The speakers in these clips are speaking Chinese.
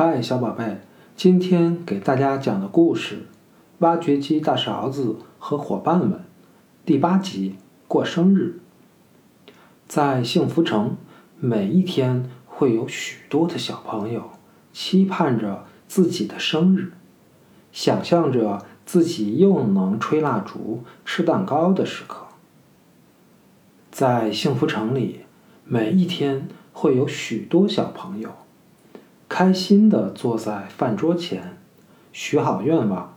嗨，小宝贝，今天给大家讲的故事《挖掘机大勺子和伙伴们》第八集过生日。在幸福城，每一天会有许多的小朋友期盼着自己的生日，想象着自己又能吹蜡烛、吃蛋糕的时刻。在幸福城里，每一天会有许多小朋友。开心地坐在饭桌前，许好愿望，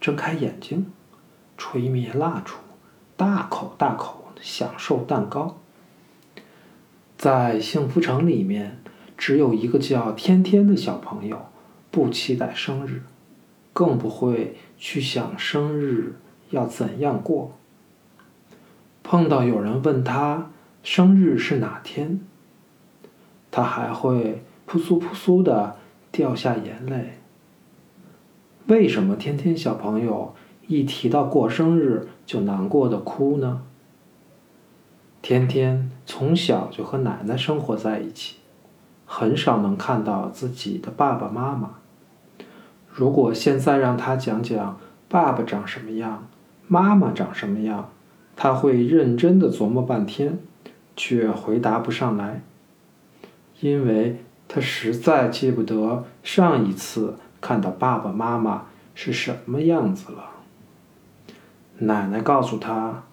睁开眼睛，吹灭蜡烛，大口大口享受蛋糕。在幸福城里面，只有一个叫天天的小朋友，不期待生日，更不会去想生日要怎样过。碰到有人问他生日是哪天，他还会。扑簌扑簌的掉下眼泪。为什么天天小朋友一提到过生日就难过的哭呢？天天从小就和奶奶生活在一起，很少能看到自己的爸爸妈妈。如果现在让他讲讲爸爸长什么样，妈妈长什么样，他会认真的琢磨半天，却回答不上来，因为。他实在记不得上一次看到爸爸妈妈是什么样子了。奶奶告诉他，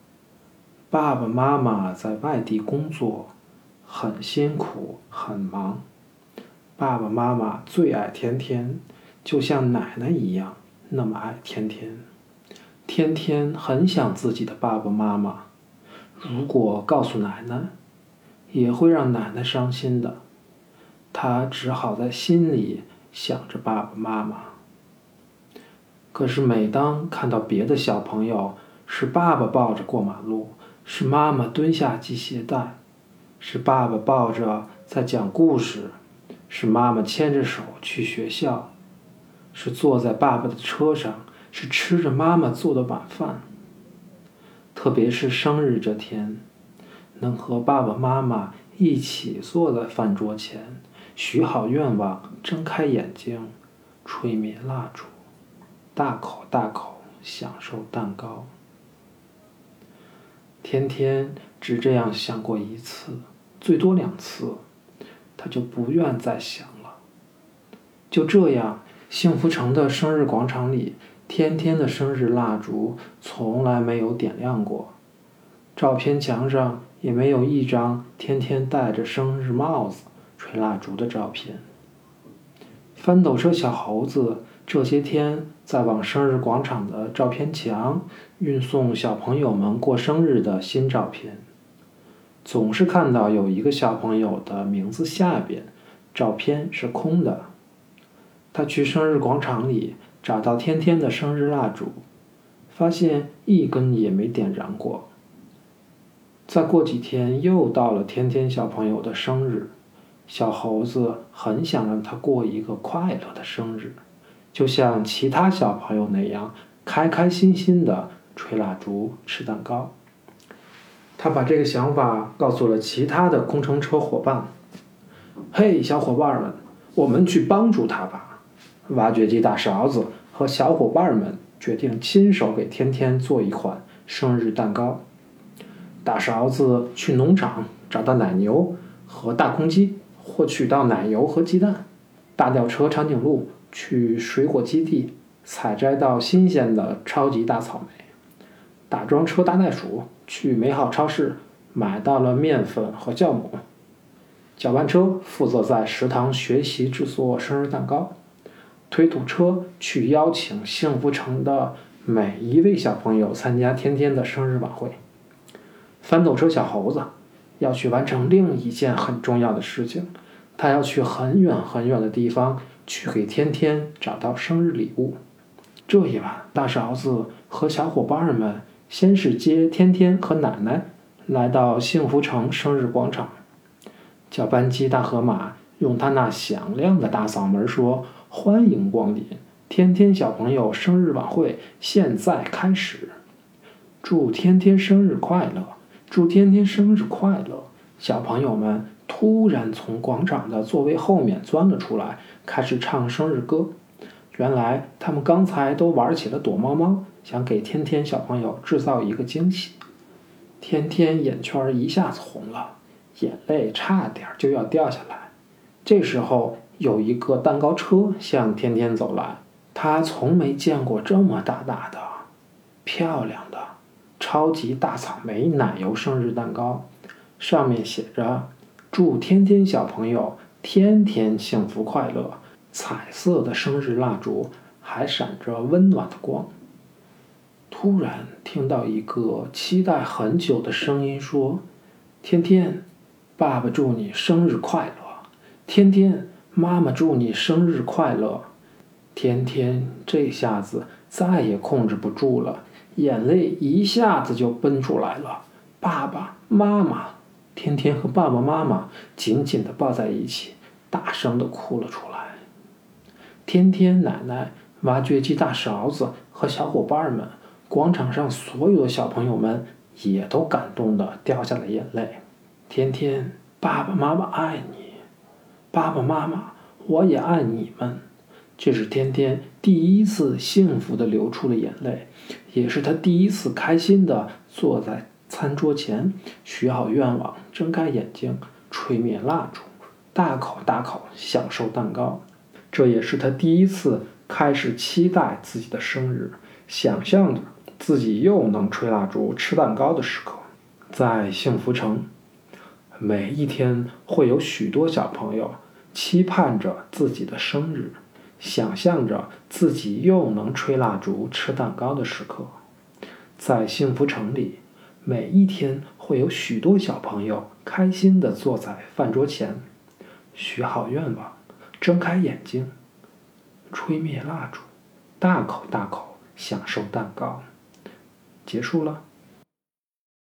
爸爸妈妈在外地工作，很辛苦很忙。爸爸妈妈最爱天天，就像奶奶一样那么爱天天。天天很想自己的爸爸妈妈，如果告诉奶奶，也会让奶奶伤心的。他只好在心里想着爸爸妈妈。可是每当看到别的小朋友是爸爸抱着过马路，是妈妈蹲下系鞋带，是爸爸抱着在讲故事，是妈妈牵着手去学校，是坐在爸爸的车上，是吃着妈妈做的晚饭。特别是生日这天，能和爸爸妈妈一起坐在饭桌前。许好愿望，睁开眼睛，吹灭蜡烛，大口大口享受蛋糕。天天只这样想过一次，最多两次，他就不愿再想了。就这样，幸福城的生日广场里，天天的生日蜡烛从来没有点亮过，照片墙上也没有一张天天戴着生日帽子。吹蜡烛的照片。翻斗车小猴子这些天在往生日广场的照片墙运送小朋友们过生日的新照片，总是看到有一个小朋友的名字下边照片是空的。他去生日广场里找到天天的生日蜡烛，发现一根也没点燃过。再过几天又到了天天小朋友的生日。小猴子很想让他过一个快乐的生日，就像其他小朋友那样开开心心的吹蜡烛、吃蛋糕。他把这个想法告诉了其他的工程车伙伴。嘿，小伙伴们，我们去帮助他吧！挖掘机大勺子和小伙伴们决定亲手给天天做一款生日蛋糕。大勺子去农场找到奶牛和大公鸡。获取到奶油和鸡蛋，大吊车长颈鹿去水果基地采摘到新鲜的超级大草莓，打桩车大袋鼠去美好超市买到了面粉和酵母，搅拌车负责在食堂学习制作生日蛋糕，推土车去邀请幸福城的每一位小朋友参加天天的生日晚会，翻斗车小猴子要去完成另一件很重要的事情。他要去很远很远的地方，去给天天找到生日礼物。这一晚，大勺子和小伙伴们先是接天天和奶奶来到幸福城生日广场。搅拌机大河马用他那响亮的大嗓门说：“欢迎光临，天天小朋友生日晚会现在开始！祝天天生日快乐！祝天天生日快乐！小朋友们！”突然从广场的座位后面钻了出来，开始唱生日歌。原来他们刚才都玩起了躲猫猫，想给天天小朋友制造一个惊喜。天天眼圈一下子红了，眼泪差点就要掉下来。这时候有一个蛋糕车向天天走来，他从没见过这么大大的、漂亮的超级大草莓奶油生日蛋糕，上面写着“祝天天小朋友天天幸福快乐”。彩色的生日蜡烛还闪着温暖的光。突然听到一个期待很久的声音说：“天天，爸爸祝你生日快乐！天天，妈妈祝你生日快乐！”天天这下子再也控制不住了，眼泪一下子就奔出来了。爸爸妈妈，天天和爸爸妈妈紧紧的抱在一起，大声的哭了出来。天天奶奶、挖掘机大勺子和小伙伴们，广场上所有的小朋友们也都感动的掉下了眼泪。天天，爸爸妈妈爱你，爸爸妈妈，我也爱你们。这是天天第一次幸福的流出了眼泪，也是他第一次开心的坐在餐桌前，许好愿望，睁开眼睛，吹灭蜡烛，大口大口享受蛋糕。这也是他第一次开始期待自己的生日，想象着自己又能吹蜡烛、吃蛋糕的时刻。在幸福城，每一天会有许多小朋友期盼着自己的生日，想象着自己又能吹蜡烛、吃蛋糕的时刻。在幸福城里，每一天会有许多小朋友开心地坐在饭桌前，许好愿望。睁开眼睛，吹灭蜡烛，大口大口享受蛋糕。结束了。